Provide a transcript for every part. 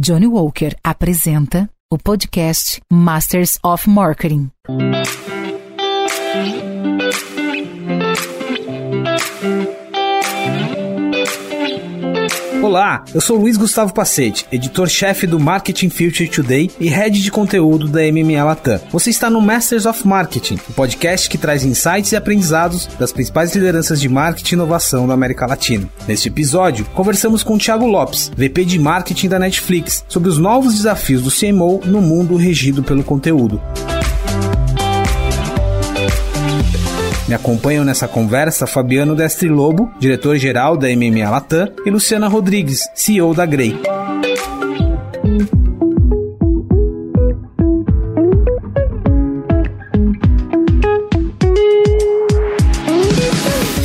Johnny Walker apresenta o podcast Masters of Marketing. Olá, eu sou Luiz Gustavo Pacete, editor-chefe do Marketing Future Today e head de conteúdo da MMA Latam. Você está no Masters of Marketing, o podcast que traz insights e aprendizados das principais lideranças de marketing e inovação da América Latina. Neste episódio, conversamos com Thiago Lopes, VP de Marketing da Netflix, sobre os novos desafios do CMO no mundo regido pelo conteúdo. Me acompanham nessa conversa Fabiano Destri Lobo, diretor-geral da MMA Latam, e Luciana Rodrigues, CEO da Grey.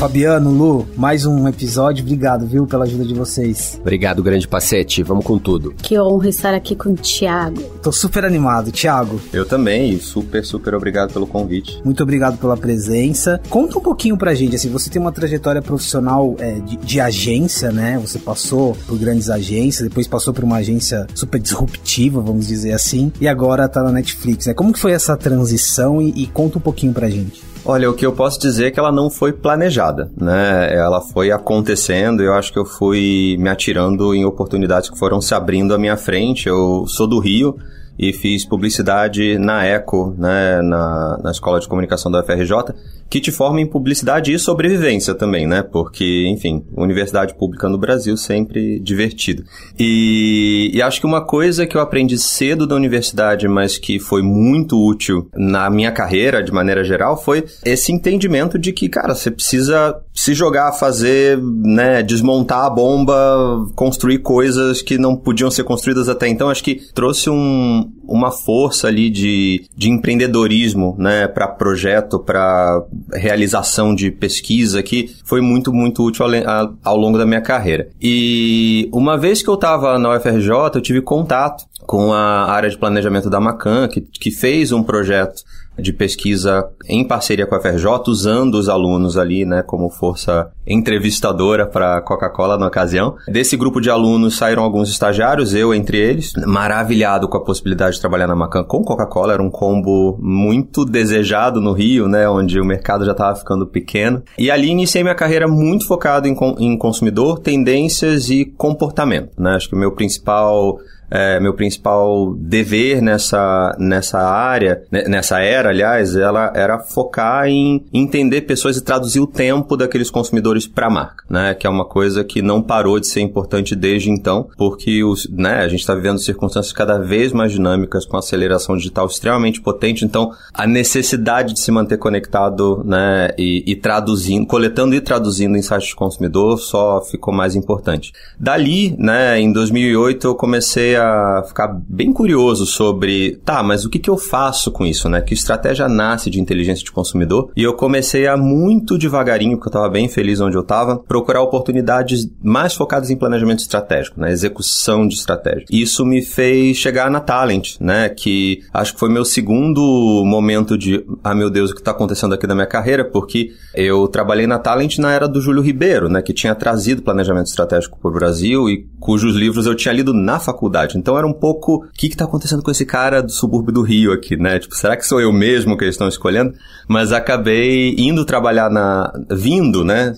Fabiano, Lu, mais um episódio. Obrigado, viu, pela ajuda de vocês. Obrigado, grande pacete. Vamos com tudo. Que honra estar aqui com o Thiago. Tô super animado, Thiago. Eu também, super, super obrigado pelo convite. Muito obrigado pela presença. Conta um pouquinho pra gente, assim, você tem uma trajetória profissional é, de, de, agência, né? Você passou por grandes agências, depois passou por uma agência super disruptiva, vamos dizer assim, e agora tá na Netflix, né? Como que foi essa transição e, e conta um pouquinho pra gente. Olha, o que eu posso dizer é que ela não foi planejada, né? Ela foi acontecendo eu acho que eu fui me atirando em oportunidades que foram se abrindo à minha frente. Eu sou do Rio e fiz publicidade na ECO, né, na, na Escola de Comunicação da UFRJ, que te forma em publicidade e sobrevivência também, né? Porque, enfim, universidade pública no Brasil sempre divertido. E, e acho que uma coisa que eu aprendi cedo da universidade, mas que foi muito útil na minha carreira, de maneira geral, foi esse entendimento de que, cara, você precisa se jogar, fazer, né, desmontar a bomba, construir coisas que não podiam ser construídas até então. Acho que trouxe um, uma força ali de, de empreendedorismo, né, para projeto, para realização de pesquisa que foi muito, muito útil ao, longo da minha carreira. E uma vez que eu estava na UFRJ, eu tive contato com a área de planejamento da Macan, que, que fez um projeto de pesquisa em parceria com a FRJ, usando os alunos ali, né, como força entrevistadora para a Coca-Cola na ocasião. Desse grupo de alunos saíram alguns estagiários, eu entre eles, maravilhado com a possibilidade de trabalhar na Macan com Coca-Cola, era um combo muito desejado no Rio, né, onde o mercado já estava ficando pequeno. E ali iniciei minha carreira muito focado em, em consumidor, tendências e comportamento, né? Acho que o meu principal é, meu principal dever nessa, nessa área, nessa era, aliás, ela era focar em entender pessoas e traduzir o tempo daqueles consumidores para a marca, né? Que é uma coisa que não parou de ser importante desde então, porque os, né, a gente está vivendo circunstâncias cada vez mais dinâmicas com aceleração digital extremamente potente, então a necessidade de se manter conectado, né, e, e traduzindo, coletando e traduzindo insights de consumidor só ficou mais importante. Dali, né, em 2008 eu comecei a a ficar bem curioso sobre, tá, mas o que, que eu faço com isso, né? Que estratégia nasce de inteligência de consumidor? E eu comecei a muito devagarinho, porque eu estava bem feliz onde eu estava, procurar oportunidades mais focadas em planejamento estratégico, né? Execução de estratégia. Isso me fez chegar na Talent, né? Que acho que foi meu segundo momento de, ah, meu Deus, o que está acontecendo aqui na minha carreira? Porque eu trabalhei na Talent na era do Júlio Ribeiro, né? Que tinha trazido planejamento estratégico para o Brasil e cujos livros eu tinha lido na faculdade. Então era um pouco, o que está acontecendo com esse cara do subúrbio do Rio aqui, né? Tipo, será que sou eu mesmo que eles estão escolhendo? Mas acabei indo trabalhar na, vindo, né?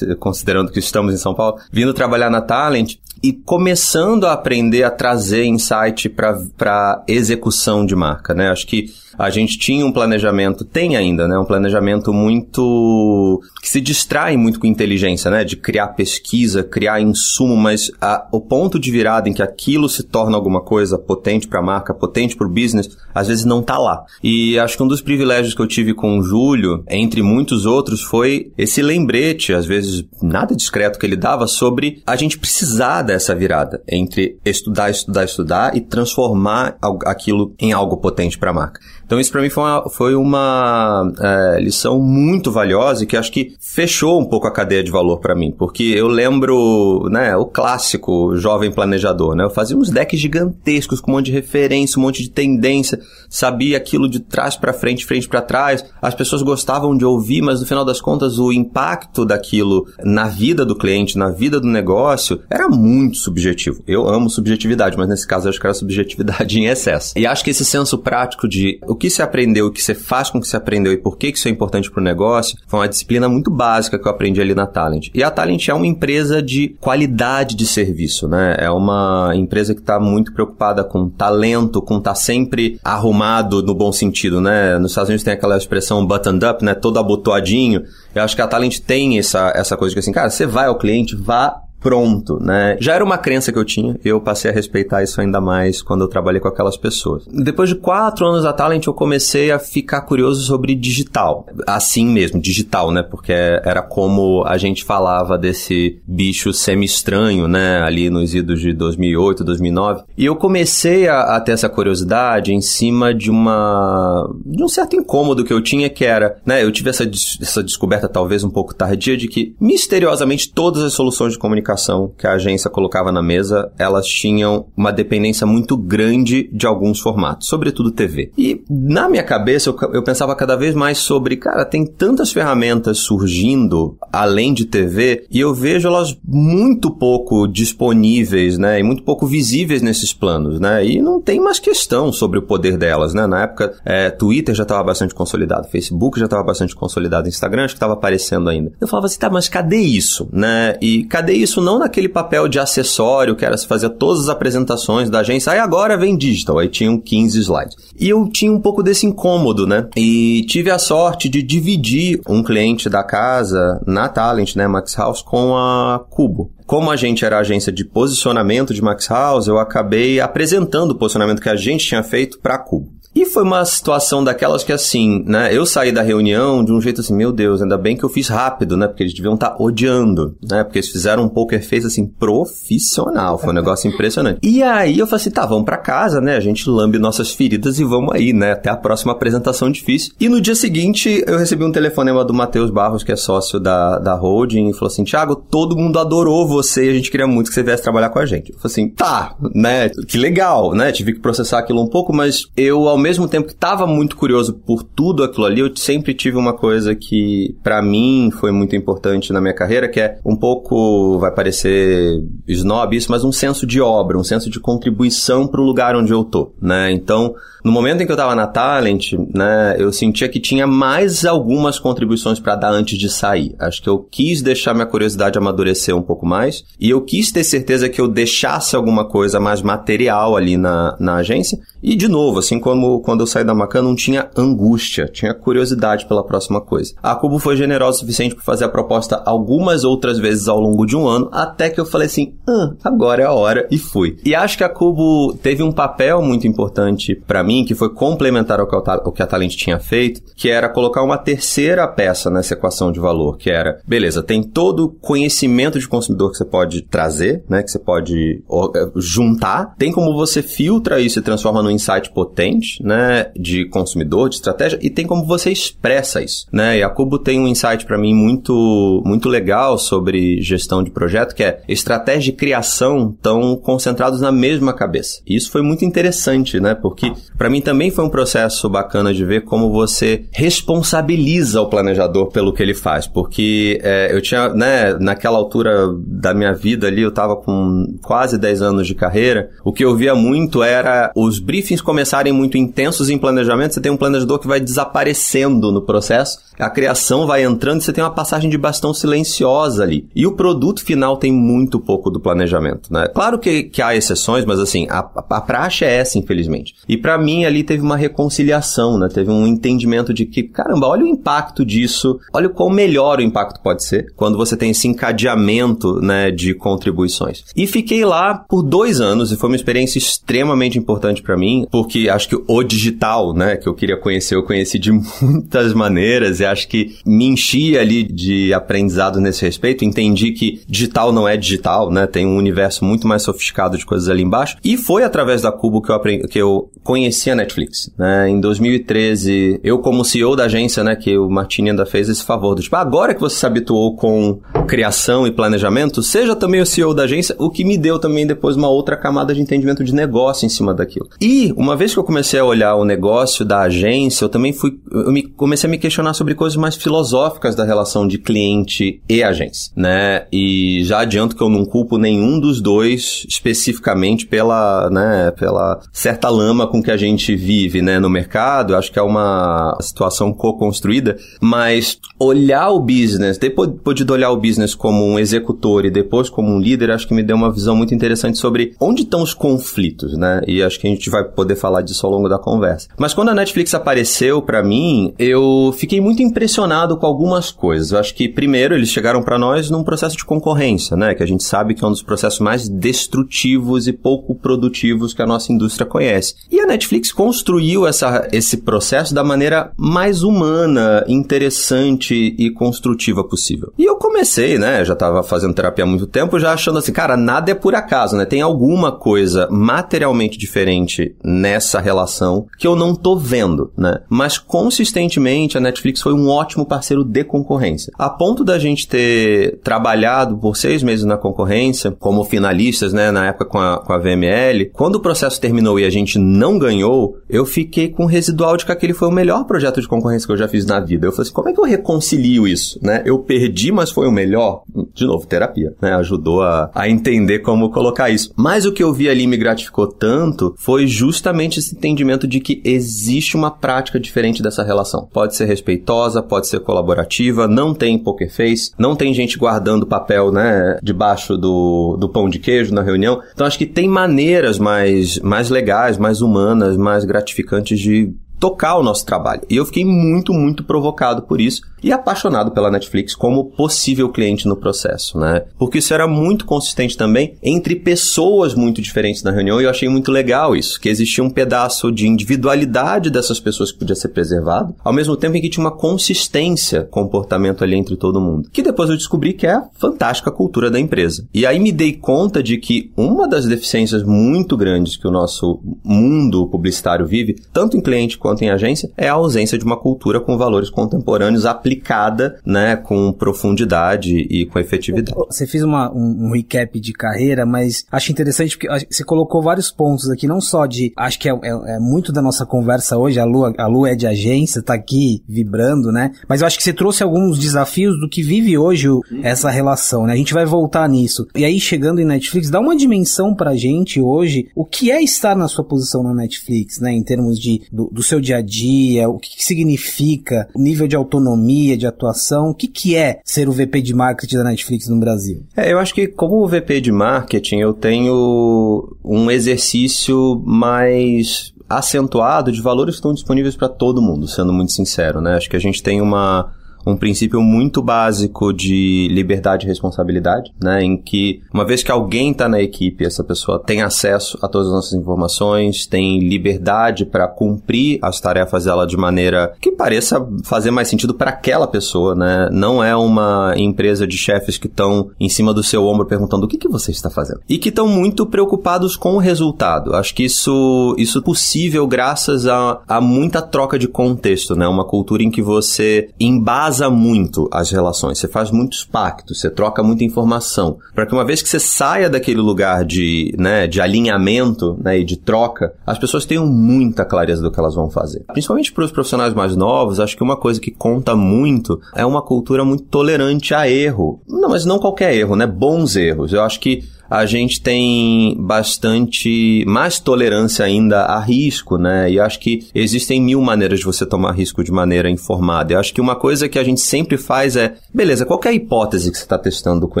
Considerando que estamos em São Paulo, vindo trabalhar na Talent e começando a aprender a trazer insight para execução de marca, né? Acho que a gente tinha um planejamento, tem ainda, né? Um planejamento muito. que se distrai muito com inteligência, né? De criar pesquisa, criar insumo, mas a, o ponto de virada em que aquilo se torna alguma coisa potente para a marca, potente para o business, às vezes não tá lá. E acho que um dos privilégios que eu tive com o Júlio, entre muitos outros, foi esse lembrete, às vezes nada discreto que ele dava, sobre a gente precisar dessa virada entre estudar, estudar, estudar e transformar aquilo em algo potente para a marca. Então isso para mim foi uma, foi uma é, lição muito valiosa e que acho que fechou um pouco a cadeia de valor para mim, porque eu lembro, né, o clássico jovem planejador, né? Eu fazia uns decks gigantescos com um monte de referência, um monte de tendência, sabia aquilo de trás para frente, frente para trás. As pessoas gostavam de ouvir, mas no final das contas o impacto daquilo na vida do cliente, na vida do negócio, era muito subjetivo. Eu amo subjetividade, mas nesse caso eu acho que era subjetividade em excesso. E acho que esse senso prático de o que se aprendeu, o que você faz com o que se aprendeu e por que isso é importante para o negócio, foi uma disciplina muito básica que eu aprendi ali na Talent. E a Talent é uma empresa de qualidade de serviço, né? É uma empresa que está muito preocupada com talento, com estar tá sempre arrumado no bom sentido, né? Nos Estados Unidos tem aquela expressão buttoned up, né? Todo abotoadinho. Eu acho que a Talent tem essa, essa coisa que assim, cara, você vai ao cliente, vá pronto, né? Já era uma crença que eu tinha, eu passei a respeitar isso ainda mais quando eu trabalhei com aquelas pessoas. Depois de quatro anos da Talent, eu comecei a ficar curioso sobre digital. Assim mesmo, digital, né? Porque era como a gente falava desse bicho semi-estranho, né? Ali nos idos de 2008, 2009. E eu comecei a, a ter essa curiosidade em cima de uma... de um certo incômodo que eu tinha, que era, né? Eu tive essa, essa descoberta talvez um pouco tardia de que, misteriosamente, todas as soluções de comunicação comunicação que a agência colocava na mesa, elas tinham uma dependência muito grande de alguns formatos, sobretudo TV. E na minha cabeça eu, eu pensava cada vez mais sobre, cara, tem tantas ferramentas surgindo além de TV e eu vejo elas muito pouco disponíveis, né, e muito pouco visíveis nesses planos, né, e não tem mais questão sobre o poder delas, né. Na época, é, Twitter já estava bastante consolidado, Facebook já estava bastante consolidado, Instagram acho que estava aparecendo ainda. Eu falava assim, tá, mas cadê isso, né? E cadê isso não naquele papel de acessório que era se fazer todas as apresentações da agência, aí agora vem digital, aí tinham 15 slides. E eu tinha um pouco desse incômodo, né? E tive a sorte de dividir um cliente da casa na Talent, né, Max House, com a Cubo como a gente era a agência de posicionamento de Max House, eu acabei apresentando o posicionamento que a gente tinha feito para Cubo. E foi uma situação daquelas que, assim, né? Eu saí da reunião de um jeito assim, meu Deus, ainda bem que eu fiz rápido, né? Porque eles deviam estar tá odiando, né? Porque eles fizeram um poker face, assim, profissional. Foi um negócio impressionante. E aí eu falei assim, tá, vamos para casa, né? A gente lambe nossas feridas e vamos aí, né? Até a próxima apresentação difícil. E no dia seguinte, eu recebi um telefonema do Matheus Barros, que é sócio da, da holding, e falou assim, Thiago, todo mundo adorou você e a gente queria muito que você viesse trabalhar com a gente. Eu falei assim, tá, né? Que legal, né? Tive que processar aquilo um pouco, mas eu, ao mesmo tempo que estava muito curioso por tudo aquilo ali, eu sempre tive uma coisa que para mim foi muito importante na minha carreira, que é um pouco, vai parecer snob isso, mas um senso de obra, um senso de contribuição para o lugar onde eu tô, né? Então, no momento em que eu estava na Talent, né, eu sentia que tinha mais algumas contribuições para dar antes de sair. Acho que eu quis deixar minha curiosidade amadurecer um pouco mais e eu quis ter certeza que eu deixasse alguma coisa mais material ali na, na agência. E, de novo, assim como quando eu saí da Macan, não tinha angústia, tinha curiosidade pela próxima coisa. A Cubo foi generosa o suficiente para fazer a proposta algumas outras vezes ao longo de um ano, até que eu falei assim, ah, agora é a hora, e fui. E acho que a Cubo teve um papel muito importante para mim, que foi complementar ao que, o que a Talent tinha feito, que era colocar uma terceira peça nessa equação de valor, que era, beleza, tem todo o conhecimento de consumidor que você pode trazer, né, que você pode é, juntar, tem como você filtra isso e transforma num insight potente, né, de consumidor, de estratégia, e tem como você expressa isso, né? E a Cubo tem um insight para mim muito muito legal sobre gestão de projeto, que é estratégia e criação estão concentrados na mesma cabeça. E isso foi muito interessante, né? Porque para mim também foi um processo bacana de ver como você responsabiliza o planejador pelo que ele faz, porque é, eu tinha, né, naquela altura da minha vida ali, eu tava com quase 10 anos de carreira, o que eu via muito era os briefings começarem muito intensos em planejamento, você tem um planejador que vai desaparecendo no processo, a criação vai entrando e você tem uma passagem de bastão silenciosa ali. E o produto final tem muito pouco do planejamento, né? Claro que, que há exceções, mas assim, a, a praxe é essa, infelizmente. E para mim ali teve uma reconciliação, né? Teve um entendimento de que, caramba, olha o impacto disso, olha o quão melhor o impacto pode ser quando você tem esse encadeamento, né, de contribuições. E fiquei lá por dois anos e foi uma experiência extremamente importante para mim, porque acho que o digital, né, que eu queria conhecer, eu conheci de muitas maneiras e acho que me enchi ali de aprendizado nesse respeito, entendi que digital não é digital, né, tem um universo muito mais sofisticado de coisas ali embaixo, e foi através da Cubo que eu aprendi, que eu conheci a Netflix, né, em 2013, eu como CEO da agência, né, que o Martini ainda fez esse favor, do, tipo, agora que você se habituou com criação e planejamento, seja também o CEO da agência, o que me deu também depois uma outra camada de entendimento de negócio em cima daquilo. E, uma vez que eu comecei a olhar o negócio da agência, eu também fui, eu me, comecei a me questionar sobre coisas mais filosóficas da relação de cliente e agência, né? E já adianto que eu não culpo nenhum dos dois especificamente pela, né, pela certa lama com que a gente vive, né, no mercado. Acho que é uma situação co-construída, mas olhar o business, depois de olhar o business como um executor e depois como um líder, acho que me deu uma visão muito interessante sobre onde estão os conflitos, né? E acho que a gente vai poder falar disso ao longo da conversa. Mas quando a Netflix apareceu para mim, eu fiquei muito impressionado com algumas coisas. Eu acho que primeiro eles chegaram para nós num processo de concorrência, né? Que a gente sabe que é um dos processos mais destrutivos e pouco produtivos que a nossa indústria conhece. E a Netflix construiu essa, esse processo da maneira mais humana, interessante e construtiva possível. E eu comecei, né? Já estava fazendo terapia há muito tempo, já achando assim, cara, nada é por acaso, né? Tem alguma coisa materialmente diferente nessa relação que eu não tô vendo, né? Mas consistentemente a Netflix foi um ótimo parceiro de concorrência. A ponto da gente ter trabalhado por seis meses na concorrência, como finalistas, né? Na época com a, com a VML, quando o processo terminou e a gente não ganhou, eu fiquei com residual de que aquele foi o melhor projeto de concorrência que eu já fiz na vida. Eu falei assim, como é que eu reconcilio isso, né? Eu perdi, mas foi o melhor? De novo, terapia, né? Ajudou a, a entender como colocar isso. Mas o que eu vi ali me gratificou tanto foi justamente esse entendimento de que existe uma prática diferente dessa relação. Pode ser respeitosa, pode ser colaborativa, não tem poker face, não tem gente guardando papel, né, debaixo do, do pão de queijo na reunião. Então acho que tem maneiras mais, mais legais, mais humanas, mais gratificantes de tocar o nosso trabalho. E eu fiquei muito, muito provocado por isso e apaixonado pela Netflix como possível cliente no processo, né? Porque isso era muito consistente também entre pessoas muito diferentes na reunião e eu achei muito legal isso, que existia um pedaço de individualidade dessas pessoas que podia ser preservado, ao mesmo tempo em que tinha uma consistência comportamento ali entre todo mundo. Que depois eu descobri que é a fantástica cultura da empresa. E aí me dei conta de que uma das deficiências muito grandes que o nosso mundo publicitário vive, tanto em cliente quanto em agência, é a ausência de uma cultura com valores contemporâneos aplicada, né, com profundidade e com efetividade. Você fez uma, um, um, recap de carreira, mas acho interessante porque você colocou vários pontos aqui, não só de, acho que é, é, é muito da nossa conversa hoje, a Lu, a Lu é de agência, tá aqui vibrando, né, mas eu acho que você trouxe alguns desafios do que vive hoje o, essa relação, né, a gente vai voltar nisso. E aí, chegando em Netflix, dá uma dimensão pra gente hoje, o que é estar na sua posição na Netflix, né, em termos de, do, do seu seu dia a dia, o que, que significa o nível de autonomia, de atuação, o que, que é ser o VP de marketing da Netflix no Brasil? É, eu acho que como VP de marketing eu tenho um exercício mais acentuado de valores que estão disponíveis para todo mundo, sendo muito sincero, né? Acho que a gente tem uma um princípio muito básico de liberdade e responsabilidade, né? Em que, uma vez que alguém está na equipe, essa pessoa tem acesso a todas as nossas informações, tem liberdade para cumprir as tarefas dela de maneira que pareça fazer mais sentido para aquela pessoa, né? Não é uma empresa de chefes que estão em cima do seu ombro perguntando o que, que você está fazendo. E que estão muito preocupados com o resultado. Acho que isso, isso é possível graças a, a muita troca de contexto, né? Uma cultura em que você embasa casa muito as relações, você faz muitos pactos, você troca muita informação, para que uma vez que você saia daquele lugar de, né, de alinhamento né, e de troca, as pessoas tenham muita clareza do que elas vão fazer. Principalmente para os profissionais mais novos, acho que uma coisa que conta muito é uma cultura muito tolerante a erro. Não, mas não qualquer erro, né? Bons erros. Eu acho que a gente tem bastante mais tolerância ainda a risco, né? E acho que existem mil maneiras de você tomar risco de maneira informada. Eu acho que uma coisa que a gente sempre faz é, beleza, qual é a hipótese que você está testando com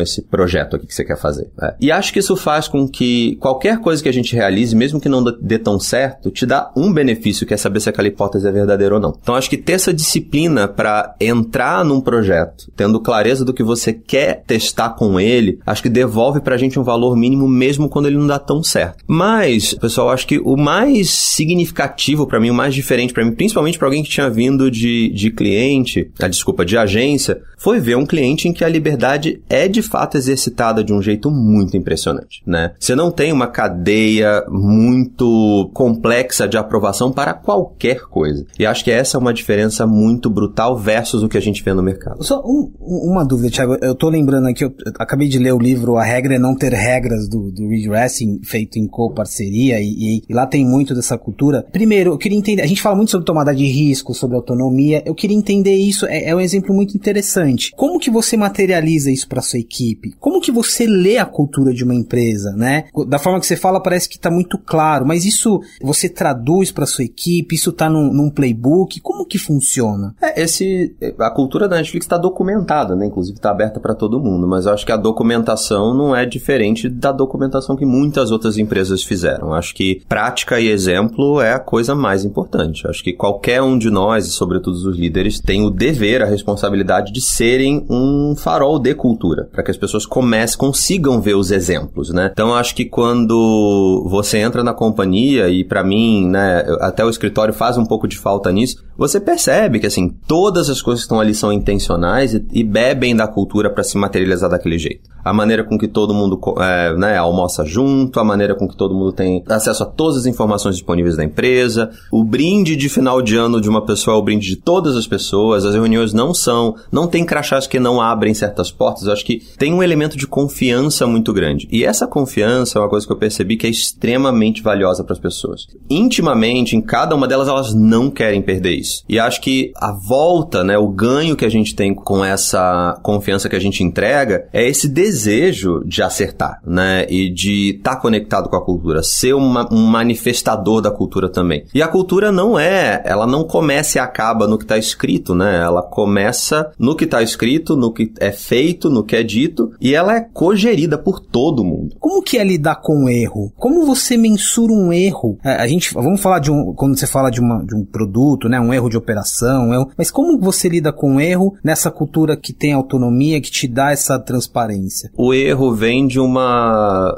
esse projeto aqui que você quer fazer? É. E acho que isso faz com que qualquer coisa que a gente realize, mesmo que não dê tão certo, te dá um benefício, que é saber se aquela hipótese é verdadeira ou não. Então acho que ter essa disciplina para entrar num projeto, tendo clareza do que você quer testar com ele, acho que devolve pra gente um valor valor mínimo mesmo quando ele não dá tão certo. Mas, pessoal, acho que o mais significativo para mim, o mais diferente para mim, principalmente para alguém que tinha vindo de, de cliente, a ah, desculpa, de agência, foi ver um cliente em que a liberdade é de fato exercitada de um jeito muito impressionante, né? Você não tem uma cadeia muito complexa de aprovação para qualquer coisa. E acho que essa é uma diferença muito brutal versus o que a gente vê no mercado. Só um, uma dúvida, Thiago. Eu tô lembrando aqui, eu acabei de ler o livro A Regra é Não Ter regras do, do Racing feito em co-parceria e, e, e, lá tem muito dessa cultura. Primeiro, eu queria entender, a gente fala muito sobre tomada de risco, sobre autonomia, eu queria entender isso, é, é um exemplo muito interessante. Como que você materializa isso para sua equipe? Como que você lê a cultura de uma empresa, né? Da forma que você fala parece que está muito claro, mas isso você traduz para sua equipe, isso está num, num, playbook, como que funciona? É, esse, a cultura da Netflix está documentada, né? Inclusive está aberta para todo mundo, mas eu acho que a documentação não é diferente da documentação que muitas outras empresas fizeram. Acho que prática e exemplo é a coisa mais importante. Acho que qualquer um de nós, e sobretudo os líderes, tem o dever, a responsabilidade de serem um farol de cultura, para que as pessoas comecem, consigam ver os exemplos, né? Então acho que quando você entra na companhia e para mim, né, até o escritório faz um pouco de falta nisso, você percebe que assim, todas as coisas que estão ali são intencionais e, e bebem da cultura para se materializar daquele jeito a maneira com que todo mundo é, né, almoça junto, a maneira com que todo mundo tem acesso a todas as informações disponíveis da empresa. O brinde de final de ano de uma pessoa é o brinde de todas as pessoas. As reuniões não são, não tem crachás que não abrem certas portas. Eu acho que tem um elemento de confiança muito grande. E essa confiança é uma coisa que eu percebi que é extremamente valiosa para as pessoas. Intimamente, em cada uma delas, elas não querem perder isso. E acho que a volta, né, o ganho que a gente tem com essa confiança que a gente entrega é esse desejo desejo de acertar, né? E de estar tá conectado com a cultura, ser uma, um manifestador da cultura também. E a cultura não é, ela não começa e acaba no que está escrito, né? Ela começa no que está escrito, no que é feito, no que é dito, e ela é cogerida por todo mundo. Como que é lidar com o erro? Como você mensura um erro? É, a gente, vamos falar de um, quando você fala de, uma, de um produto, né? Um erro de operação, um erro, mas como você lida com o erro nessa cultura que tem autonomia, que te dá essa transparência? O erro vem de uma,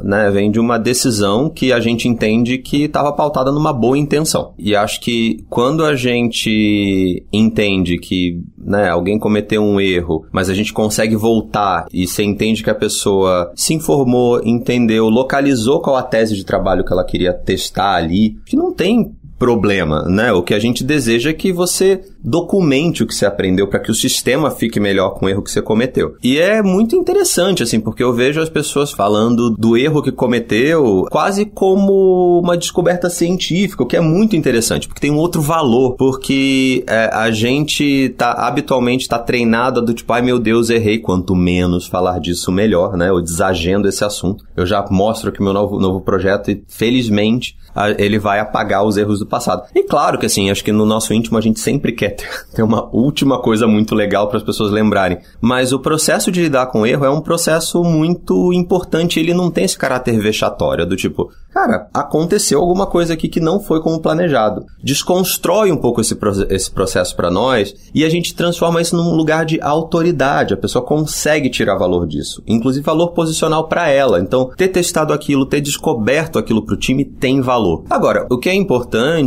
né, vem de uma decisão que a gente entende que estava pautada numa boa intenção. E acho que quando a gente entende que, né, alguém cometeu um erro, mas a gente consegue voltar e você entende que a pessoa se informou, entendeu, localizou qual a tese de trabalho que ela queria testar ali, que não tem problema, né? O que a gente deseja é que você documente o que você aprendeu para que o sistema fique melhor com o erro que você cometeu. E é muito interessante, assim, porque eu vejo as pessoas falando do erro que cometeu quase como uma descoberta científica, o que é muito interessante, porque tem um outro valor, porque é, a gente tá habitualmente está treinado do tipo, ai meu Deus, errei, quanto menos falar disso, melhor, né? Eu desagendo esse assunto. Eu já mostro aqui meu novo, novo projeto e, felizmente, ele vai apagar os erros do passado. E claro que assim, acho que no nosso íntimo a gente sempre quer ter, uma última coisa muito legal para as pessoas lembrarem. Mas o processo de lidar com erro é um processo muito importante, ele não tem esse caráter vexatório, do tipo, cara, aconteceu alguma coisa aqui que não foi como planejado. Desconstrói um pouco esse, esse processo para nós e a gente transforma isso num lugar de autoridade. A pessoa consegue tirar valor disso, inclusive valor posicional para ela. Então, ter testado aquilo, ter descoberto aquilo para o time tem valor. Agora, o que é importante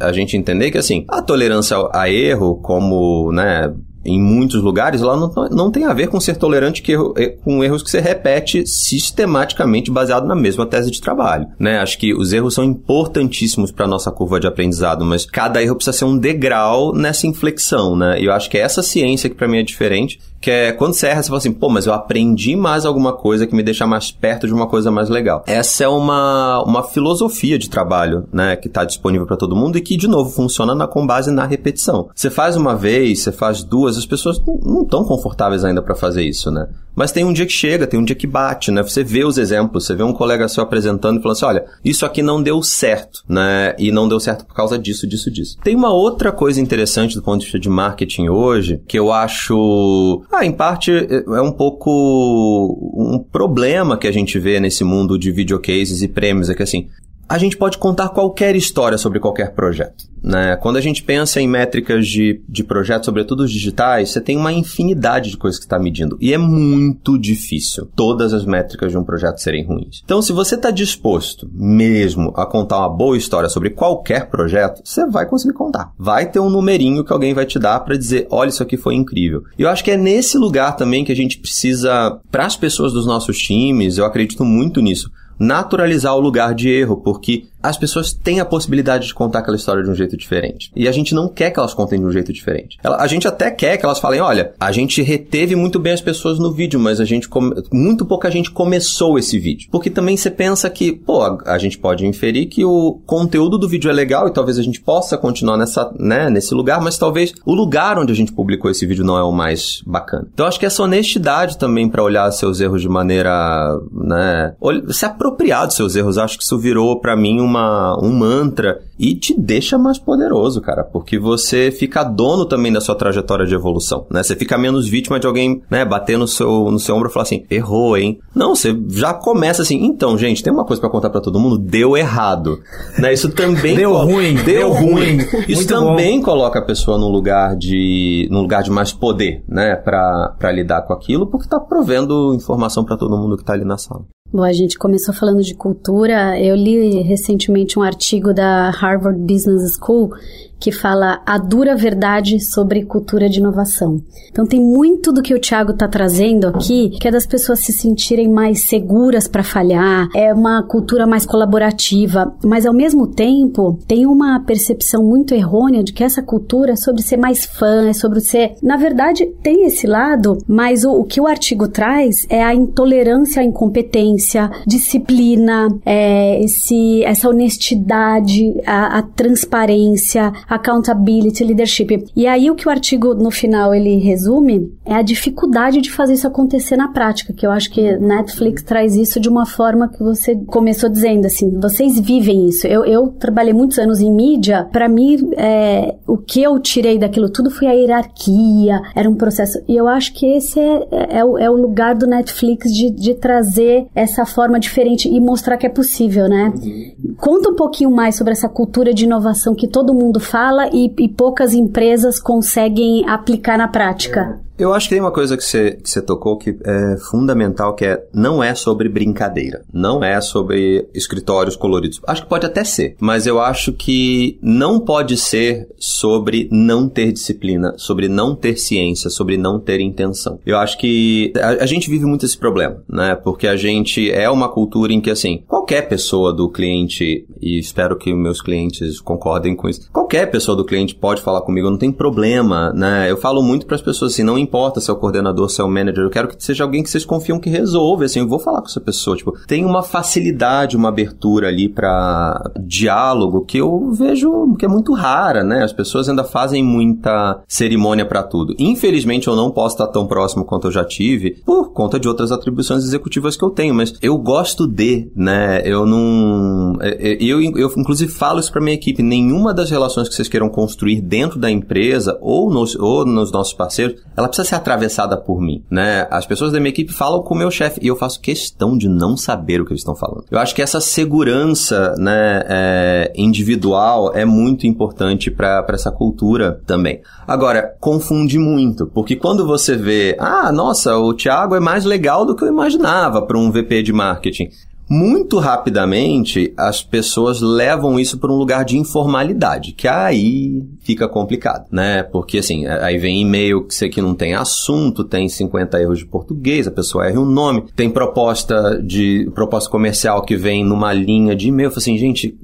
a gente entender que assim, a tolerância a erro, como, né, em muitos lugares, ela não, não tem a ver com ser tolerante que erro, com erros que você repete sistematicamente baseado na mesma tese de trabalho. Né? Acho que os erros são importantíssimos para nossa curva de aprendizado, mas cada erro precisa ser um degrau nessa inflexão. Né? E eu acho que é essa ciência que para mim é diferente que é quando você erra, você fala assim, pô, mas eu aprendi mais alguma coisa que me deixa mais perto de uma coisa mais legal. Essa é uma, uma filosofia de trabalho, né, que está disponível para todo mundo e que, de novo, funciona na, com base na repetição. Você faz uma vez, você faz duas, as pessoas não estão confortáveis ainda para fazer isso, né? Mas tem um dia que chega, tem um dia que bate, né? Você vê os exemplos, você vê um colega seu apresentando e falando assim, olha, isso aqui não deu certo, né? E não deu certo por causa disso, disso, disso. Tem uma outra coisa interessante do ponto de vista de marketing hoje, que eu acho ah, em parte é, é um pouco um problema que a gente vê nesse mundo de videocases e prêmios, é que assim, a gente pode contar qualquer história sobre qualquer projeto. Né? Quando a gente pensa em métricas de, de projetos, sobretudo os digitais, você tem uma infinidade de coisas que está medindo. E é muito difícil todas as métricas de um projeto serem ruins. Então, se você está disposto mesmo a contar uma boa história sobre qualquer projeto, você vai conseguir contar. Vai ter um numerinho que alguém vai te dar para dizer: olha, isso aqui foi incrível. E eu acho que é nesse lugar também que a gente precisa, para as pessoas dos nossos times, eu acredito muito nisso naturalizar o lugar de erro, porque as pessoas têm a possibilidade de contar aquela história de um jeito diferente. E a gente não quer que elas contem de um jeito diferente. Ela, a gente até quer que elas falem, olha, a gente reteve muito bem as pessoas no vídeo, mas a gente muito pouca gente começou esse vídeo. Porque também você pensa que, pô, a, a, gente pode inferir que o conteúdo do vídeo é legal e talvez a gente possa continuar nessa, né, nesse lugar, mas talvez o lugar onde a gente publicou esse vídeo não é o mais bacana. Então acho que essa honestidade também para olhar seus erros de maneira, né, se apropriar dos seus erros, acho que isso virou para mim uma um mantra e te deixa mais poderoso, cara, porque você fica dono também da sua trajetória de evolução, né? Você fica menos vítima de alguém, né, bater no seu no seu ombro e falar assim: "Errou, hein?". Não, você já começa assim: "Então, gente, tem uma coisa para contar para todo mundo, deu errado". Né? Isso também deu ruim, deu, deu ruim. Isso também bom. coloca a pessoa num lugar de num lugar de mais poder, né, para lidar com aquilo, porque tá provendo informação para todo mundo que tá ali na sala. Bom, a gente começou falando de cultura. Eu li recentemente um artigo da Harvard Business School que fala a dura verdade sobre cultura de inovação. Então tem muito do que o Thiago está trazendo aqui, que é das pessoas se sentirem mais seguras para falhar, é uma cultura mais colaborativa, mas ao mesmo tempo tem uma percepção muito errônea de que essa cultura é sobre ser mais fã, é sobre ser, na verdade, tem esse lado, mas o, o que o artigo traz é a intolerância à incompetência, disciplina, é, esse, essa honestidade, a, a transparência, accountability, leadership. E aí o que o artigo no final ele resume é a dificuldade de fazer isso acontecer na prática, que eu acho que Netflix traz isso de uma forma que você começou dizendo assim, vocês vivem isso. Eu, eu trabalhei muitos anos em mídia, para mim é, o que eu tirei daquilo tudo foi a hierarquia, era um processo. E eu acho que esse é, é, o, é o, lugar do Netflix de, de, trazer essa forma diferente e mostrar que é possível, né? Uhum. Conta um pouquinho mais sobre essa cultura de inovação que todo mundo faz fala e, e poucas empresas conseguem aplicar na prática. Eu acho que tem uma coisa que você, que você tocou que é fundamental, que é não é sobre brincadeira, não é sobre escritórios coloridos. Acho que pode até ser, mas eu acho que não pode ser sobre não ter disciplina, sobre não ter ciência, sobre não ter intenção. Eu acho que a, a gente vive muito esse problema, né? Porque a gente é uma cultura em que, assim, qualquer pessoa do cliente, e espero que meus clientes concordem com isso, qualquer pessoa do cliente pode falar comigo, não tem problema, né? Eu falo muito para as pessoas assim, não importa se é o coordenador, se é o manager, eu quero que seja alguém que vocês confiam que resolve, assim, eu vou falar com essa pessoa, tipo, tem uma facilidade, uma abertura ali para diálogo que eu vejo que é muito rara, né? As pessoas ainda fazem muita cerimônia para tudo. Infelizmente eu não posso estar tão próximo quanto eu já tive por conta de outras atribuições executivas que eu tenho, mas eu gosto de, né? Eu não eu, eu inclusive falo isso para minha equipe, nenhuma das relações que vocês queiram construir dentro da empresa ou nos, ou nos nossos parceiros, ela precisa precisa ser atravessada por mim, né? As pessoas da minha equipe falam com o meu chefe e eu faço questão de não saber o que eles estão falando. Eu acho que essa segurança, né, é, individual é muito importante para essa cultura também. Agora, confunde muito, porque quando você vê, ah, nossa, o Thiago é mais legal do que eu imaginava para um VP de marketing muito rapidamente as pessoas levam isso para um lugar de informalidade, que aí fica complicado, né? Porque assim, aí vem e-mail que você que não tem assunto, tem 50 erros de português, a pessoa erra o um nome, tem proposta de proposta comercial que vem numa linha de e-mail, assim, gente,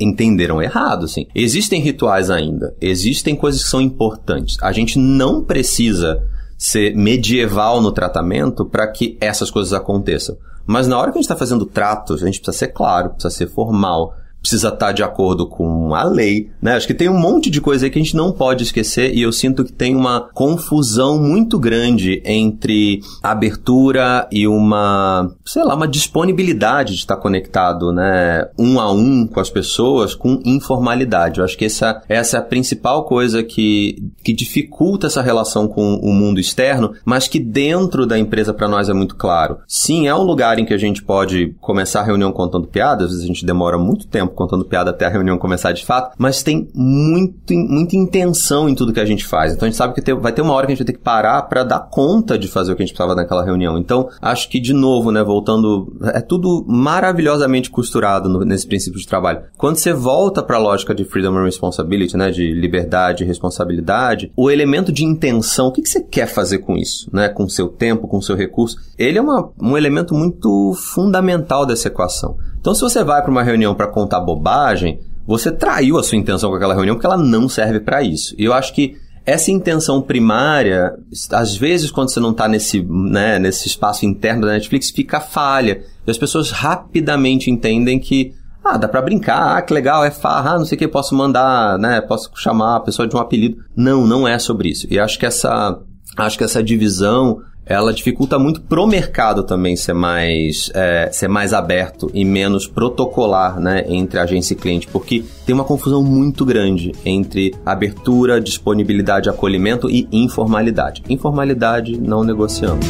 entenderam errado, assim. Existem rituais ainda, existem coisas que são importantes. A gente não precisa ser medieval no tratamento para que essas coisas aconteçam. Mas na hora que a gente está fazendo tratos, a gente precisa ser claro, precisa ser formal, precisa estar de acordo com a lei, né? Acho que tem um monte de coisa aí que a gente não pode esquecer e eu sinto que tem uma confusão muito grande entre abertura e uma, sei lá, uma disponibilidade de estar conectado, né, um a um com as pessoas com informalidade. Eu acho que essa, essa é a principal coisa que, que dificulta essa relação com o mundo externo, mas que dentro da empresa para nós é muito claro. Sim, é um lugar em que a gente pode começar a reunião contando piadas, às vezes a gente demora muito tempo contando piada até a reunião começar de fato, mas tem muito, muita intenção em tudo que a gente faz. Então a gente sabe que vai ter uma hora que a gente vai ter que parar para dar conta de fazer o que a gente precisava naquela reunião. Então, acho que, de novo, né, voltando, é tudo maravilhosamente costurado no, nesse princípio de trabalho. Quando você volta para a lógica de freedom and responsibility, né, de liberdade e responsabilidade, o elemento de intenção, o que, que você quer fazer com isso, né, com seu tempo, com seu recurso, ele é uma, um elemento muito fundamental dessa equação. Então, se você vai para uma reunião para contar bobagem, você traiu a sua intenção com aquela reunião porque ela não serve para isso. E eu acho que essa intenção primária, às vezes quando você não está nesse, né, nesse espaço interno da Netflix, fica falha. E as pessoas rapidamente entendem que, ah, dá para brincar, ah, que legal, é farra, ah, não sei o que, posso mandar, né, posso chamar a pessoa de um apelido. Não, não é sobre isso. E acho que essa, acho que essa divisão ela dificulta muito pro mercado também ser mais, é, ser mais aberto e menos protocolar né, entre agência e cliente, porque tem uma confusão muito grande entre abertura, disponibilidade, acolhimento e informalidade. Informalidade não negociamos.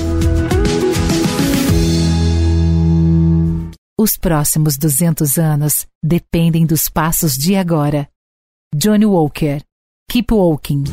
Os próximos 200 anos dependem dos passos de agora. Johnny Walker. Keep Walking.